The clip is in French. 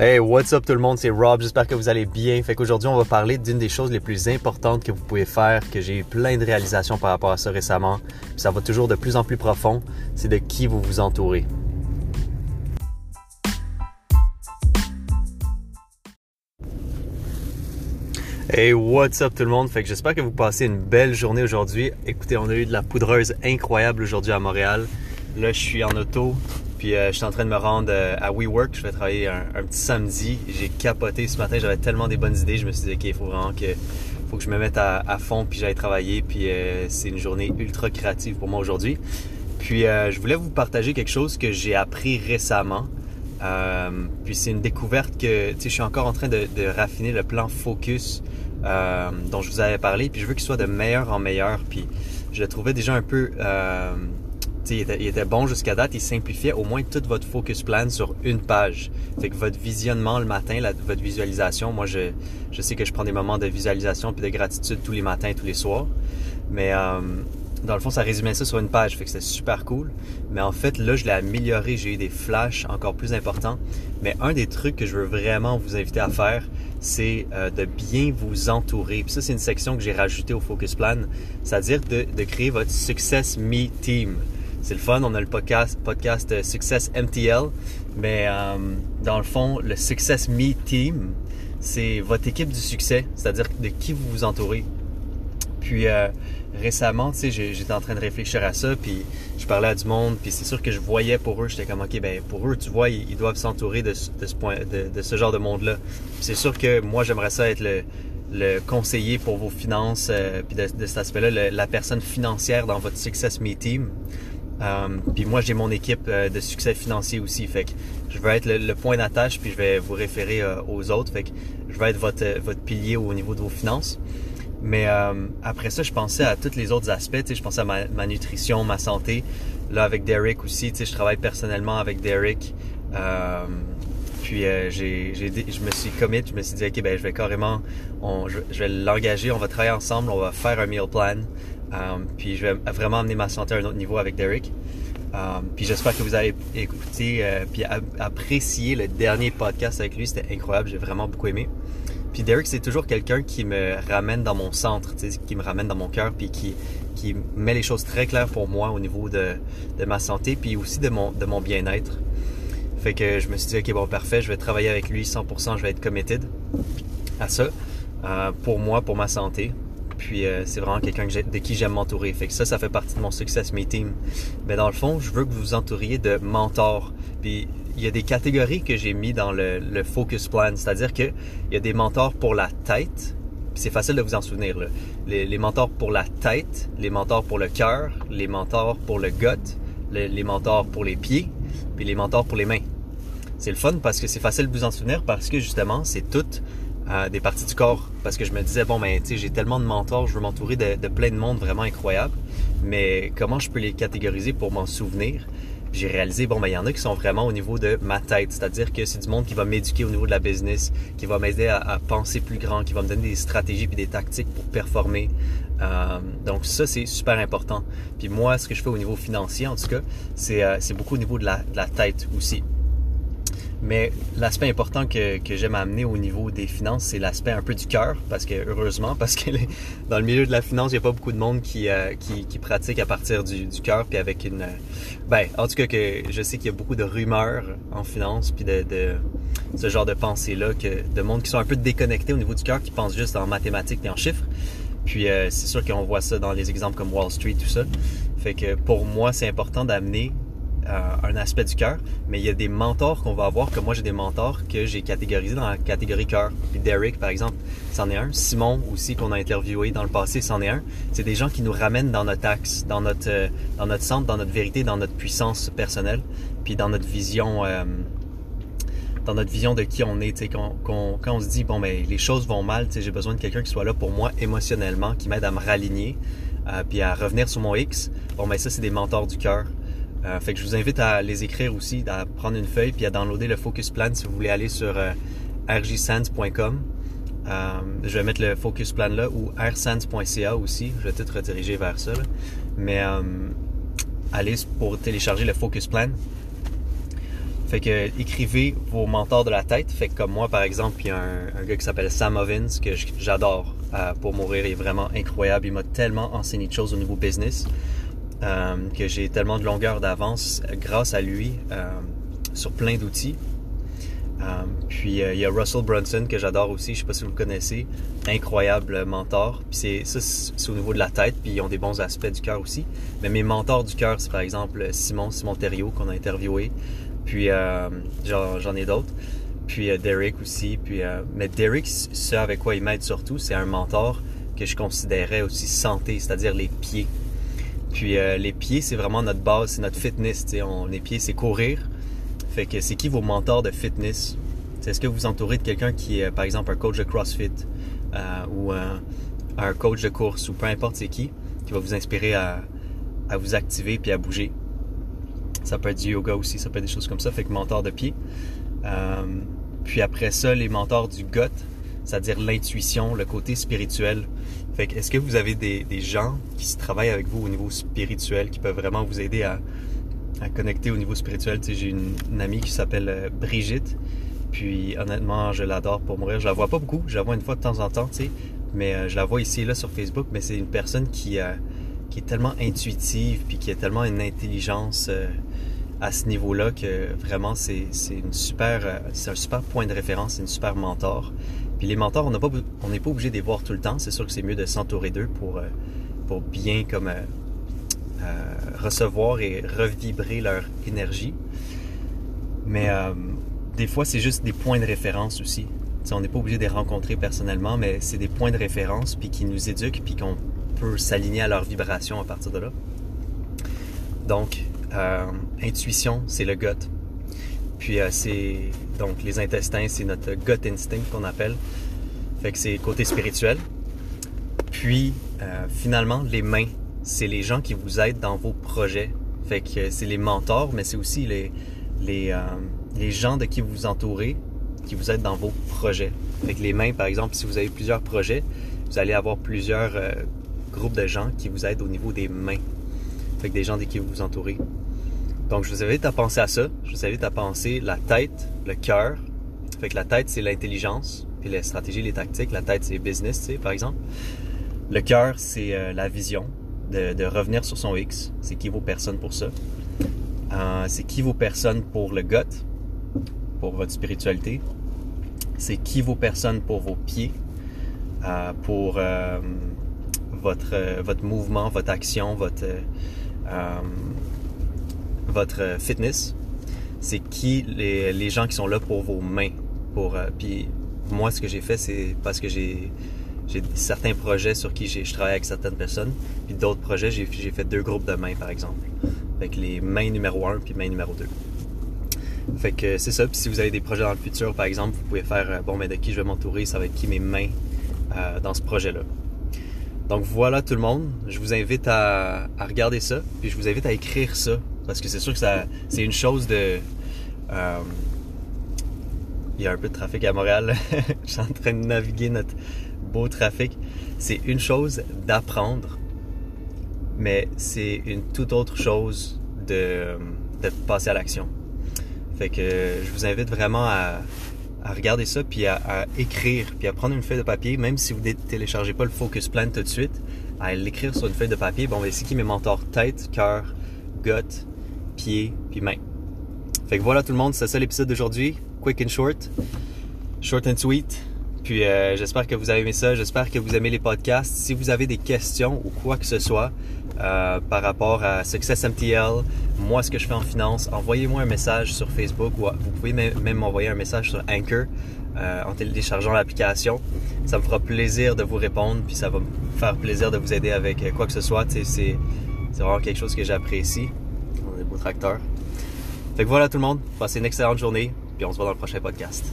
Hey, what's up tout le monde, c'est Rob, j'espère que vous allez bien. Fait qu'aujourd'hui, on va parler d'une des choses les plus importantes que vous pouvez faire, que j'ai eu plein de réalisations par rapport à ça récemment. Ça va toujours de plus en plus profond, c'est de qui vous vous entourez. Hey, what's up tout le monde? Fait que j'espère que vous passez une belle journée aujourd'hui. Écoutez, on a eu de la poudreuse incroyable aujourd'hui à Montréal. Là, je suis en auto, puis euh, je suis en train de me rendre euh, à WeWork. Je vais travailler un, petit samedi. J'ai capoté ce matin. J'avais tellement des bonnes idées. Je me suis dit, OK, il faut vraiment que, faut que je me mette à, fond puis j'aille travailler. Puis euh, c'est une journée ultra créative pour moi aujourd'hui. Puis je voulais vous partager quelque chose que j'ai appris récemment. puis c'est une découverte que, je suis encore en train de, de raffiner le plan focus dont je vous avais parlé. Puis je veux qu'il soit de meilleur en meilleur. Puis je le trouvais déjà un peu il était, bon jusqu'à date, il simplifiait au moins tout votre focus plan sur une page. Fait que votre visionnement le matin, votre visualisation, moi je, je sais que je prends des moments de visualisation puis de gratitude tous les matins, tous les soirs. Mais euh, dans le fond, ça résumait ça sur une page, fait que c'était super cool. Mais en fait, là, je l'ai amélioré, j'ai eu des flashs encore plus importants. Mais un des trucs que je veux vraiment vous inviter à faire, c'est euh, de bien vous entourer. Puis ça, c'est une section que j'ai rajoutée au Focus Plan, c'est-à-dire de créer votre Success Me Team. C'est le fun, on a le podcast, podcast euh, Success MTL, mais euh, dans le fond, le Success Me Team, c'est votre équipe du succès, c'est-à-dire de qui vous vous entourez. Puis euh, récemment, tu sais, j'étais en train de réfléchir à ça, puis je parlais à du monde, puis c'est sûr que je voyais pour eux, j'étais comme, ok, ben pour eux, tu vois, ils, doivent s'entourer de, ce point, de, ce genre de monde-là. C'est sûr que moi, j'aimerais ça être le, conseiller pour vos finances, puis de, cet aspect-là, la personne financière dans votre Success Me Team. Euh, puis moi, j'ai mon équipe euh, de succès financier aussi. Fait que je vais être le, point d'attache, puis je vais vous référer euh, aux autres. Fait que je vais être votre, votre pilier au niveau de vos finances. Mais après ça, je pensais à tous les autres aspects. Je pensais à ma, ma, nutrition, ma santé. Là, avec Derek aussi, je travaille personnellement avec Derek. Puis j'ai, je me suis commit, je me suis dit, OK, ben, je vais carrément, je, vais l'engager, on va travailler ensemble, on va faire un meal plan. Um, puis je vais vraiment amener ma santé à un autre niveau avec Derek. Um, puis j'espère que vous avez écouté euh, puis apprécié le dernier podcast avec lui. C'était incroyable, j'ai vraiment beaucoup aimé. Puis Derek, c'est toujours quelqu'un qui me ramène dans mon centre, qui me ramène dans mon cœur, puis qui, met les choses très claires pour moi au niveau de, ma santé, puis aussi de mon bien-être. Fait que je me suis dit, ok, bon, parfait, je vais travailler avec lui 100%, je vais être committed à ça, euh, pour moi, pour ma santé, puis euh, c'est vraiment quelqu'un de qui j'aime m'entourer. Fait que ça, ça fait partie de mon success meeting. Mais dans le fond, je veux que vous vous entouriez de mentors. Puis il y a des catégories que j'ai mis dans le, focus plan. C'est-à-dire qu'il y a des mentors pour la tête. C'est facile de vous en souvenir. Les, mentors pour la tête, les mentors pour le cœur, les mentors pour le gut, les mentors pour les pieds, puis les mentors pour les mains. C'est le fun parce que c'est facile de vous en souvenir parce que justement, c'est tout des parties du corps parce que je me disais bon ben tu sais j'ai tellement de mentors, je veux m'entourer de, plein de monde vraiment incroyable, mais comment je peux les catégoriser pour m'en souvenir? J'ai réalisé bon ben il y en a qui sont vraiment au niveau de ma tête, c'est-à-dire que c'est du monde qui va m'éduquer au niveau de la business, qui va m'aider à, penser plus grand, qui va me donner des stratégies puis des tactiques pour performer. Euh, donc ça c'est super important. Puis moi ce que je fais au niveau financier en tout cas, c'est euh, beaucoup au niveau de la, tête aussi. Mais l'aspect important que, j'aime amener au niveau des finances, c'est l'aspect un peu du cœur, parce que heureusement, parce que dans le milieu de la finance, il n'y a pas beaucoup de monde qui, euh, qui, pratique à partir du, cœur, puis avec une... Ben, en tout cas, que je sais qu'il y a beaucoup de rumeurs en finance, puis de, de ce genre de pensée-là, de monde qui sont un peu déconnectés au niveau du cœur, qui pensent juste en mathématiques et en chiffres. Puis euh, c'est sûr qu'on voit ça dans les exemples comme Wall Street, tout ça. Fait que pour moi, c'est important d'amener euh, un aspect du cœur, mais il y a des mentors qu'on va avoir, comme moi j'ai des mentors que j'ai catégorisés dans la catégorie cœur. Puis Derek, par exemple, c'en est un. Simon aussi, qu'on a interviewé dans le passé, c'en est un. C'est des gens qui nous ramènent dans notre axe, dans notre, euh, dans notre centre, dans notre vérité, dans notre puissance personnelle, puis dans notre vision. Euh, dans notre vision de qui on est, quand, quand, quand, on se dit bon ben les choses vont mal, j'ai besoin de quelqu'un qui soit là pour moi émotionnellement, qui m'aide à me raligner, puis à revenir sur mon X. Bon ben ça c'est des mentors du cœur. Euh, fait que je vous invite à les écrire aussi, à prendre une feuille puis à downloader le Focus Plan si vous voulez aller sur euh, rjsands.com. Euh, je vais mettre le Focus Plan là ou rsands.ca aussi. Je vais tout rediriger vers ça. Mais allez pour télécharger le Focus Plan. Fait que écrivez vos mentors de la tête. Fait que comme moi, par exemple, il y a un, gars qui s'appelle Sam Ovins que j'adore euh, pour mourir. Il est vraiment incroyable. Il m'a tellement enseigné de choses au niveau business euh, que j'ai tellement de longueur d'avance grâce à lui euh, sur plein d'outils. puis il y a Russell Brunson que j'adore aussi. Je sais pas si vous le connaissez. Incroyable mentor. Puis c'est ça, c'est au niveau de la tête. Puis ils ont des bons aspects du cœur aussi. Mais mes mentors du cœur, c'est par exemple Simon, Simon Thériault qu'on a interviewé. Puis euh, j'en ai d'autres. Puis euh, Derek aussi. Puis, euh, mais Derek, ce avec quoi il m'aide surtout, c'est un mentor que je considérais aussi santé, c'est-à-dire les pieds. Puis les pieds, c'est vraiment notre base, c'est notre fitness. On, les pieds, c'est courir. Fait que c'est qui vos mentors de fitness? Est-ce que vous entourez de quelqu'un qui est, par exemple, un coach de CrossFit ou un coach de course ou peu importe c'est qui, qui va vous inspirer à, à vous activer puis à bouger? Ça peut être du yoga aussi, ça peut être des choses comme ça. Fait que mentor de pied. Euh, puis après ça, les mentors du gut, c'est-à-dire l'intuition, le côté spirituel. Fait que est-ce que vous avez des, gens qui travaillent avec vous au niveau spirituel, qui peuvent vraiment vous aider à, connecter au niveau spirituel? Tu sais, j'ai une, amie qui s'appelle euh, Brigitte. Puis honnêtement, je l'adore pour mourir. Je la vois pas beaucoup, je la vois une fois de temps en temps, tu sais. Mais euh, je la vois ici et là sur Facebook, mais c'est une personne qui, qui est tellement intuitive, puis qui a tellement une intelligence à ce niveau-là que vraiment c'est une super euh, c'est un super point de référence, c'est une super mentor. Puis les mentors, on n'est pas obligé de les voir tout le temps. C'est sûr que c'est mieux de s'entourer d'eux pour euh, pour bien comme euh, recevoir et revibrer leur énergie. Mais des fois, c'est juste des points de référence aussi. on n'est pas obligé de les rencontrer personnellement, mais c'est des points de référence puis qui nous éduquent puis qu'on peut s'aligner à leur vibration à partir de là. Donc, euh, intuition, c'est le gut. Puis euh, c'est donc les intestins, c'est notre gut instinct qu'on appelle. Fait que c'est côté spirituel. Puis euh, finalement, les mains, c'est les gens qui vous aident dans vos projets. Fait que c'est les mentors, mais c'est aussi les, les, les gens de qui vous vous entourez qui vous aident dans vos projets. Fait que les mains, par exemple, si vous avez plusieurs projets, vous allez avoir plusieurs groupes de gens qui vous aident au niveau des mains. Fait des gens de qui vous vous entourez. Donc, je vous invite à penser à ça. Je vous invite à penser la tête, le cœur. Fait que la tête, c'est l'intelligence, puis les stratégies, les tactiques. La tête, c'est business, tu sais, par exemple. Le cœur, c'est euh, la vision, de, revenir sur son X. C'est qui vos personnes pour ça. Euh, c'est qui vos personnes pour le gut, pour votre spiritualité. C'est qui vos personnes pour vos pieds, euh, pour votre, votre mouvement, votre action, votre votre fitness, c'est qui les, gens qui sont là pour vos mains. Pour, euh, puis moi, ce que j'ai fait, c'est parce que j'ai certains projets sur qui je travaille avec certaines personnes, puis d'autres projets, j'ai fait deux groupes de mains, par exemple. Avec les mains numéro 1 puis mains numéro 2. Fait que c'est ça. Puis si vous avez des projets dans le futur, par exemple, vous pouvez faire euh, bon, mais de qui je vais m'entourer, ça va être qui mes mains euh, dans ce projet-là. Donc voilà tout le monde. Je vous invite à, regarder ça, puis je vous invite à écrire ça parce que c'est sûr que ça, c'est une chose de. Euh, il y a un peu de trafic à Montréal. Je suis en train de naviguer notre beau trafic. C'est une chose d'apprendre, mais c'est une toute autre chose de, de passer à l'action. Fait que je vous invite vraiment à, à regarder ça, puis à, écrire, puis à prendre une feuille de papier, même si vous ne téléchargez pas le Focus Plan tout de suite, à l'écrire sur une feuille de papier. Bon, c'est qui mes mentors? Tête, cœur, gut, pieds, puis mains. Fait que voilà tout le monde, c'est ça l'épisode d'aujourd'hui. Quick and short. Short and sweet. Puis euh, j'espère que vous avez aimé ça, j'espère que vous aimez les podcasts. Si vous avez des questions ou quoi que ce soit euh, par rapport à Success MTL, moi ce que je fais en finance, envoyez-moi un message sur Facebook ou vous pouvez même m'envoyer un message sur Anchor euh, en téléchargeant l'application. Ça me fera plaisir de vous répondre, puis ça va me faire plaisir de vous aider avec quoi que ce soit. C'est vraiment quelque chose que j'apprécie tracteur. Fait que voilà tout le monde, passez une excellente journée, puis on se voit dans le prochain podcast.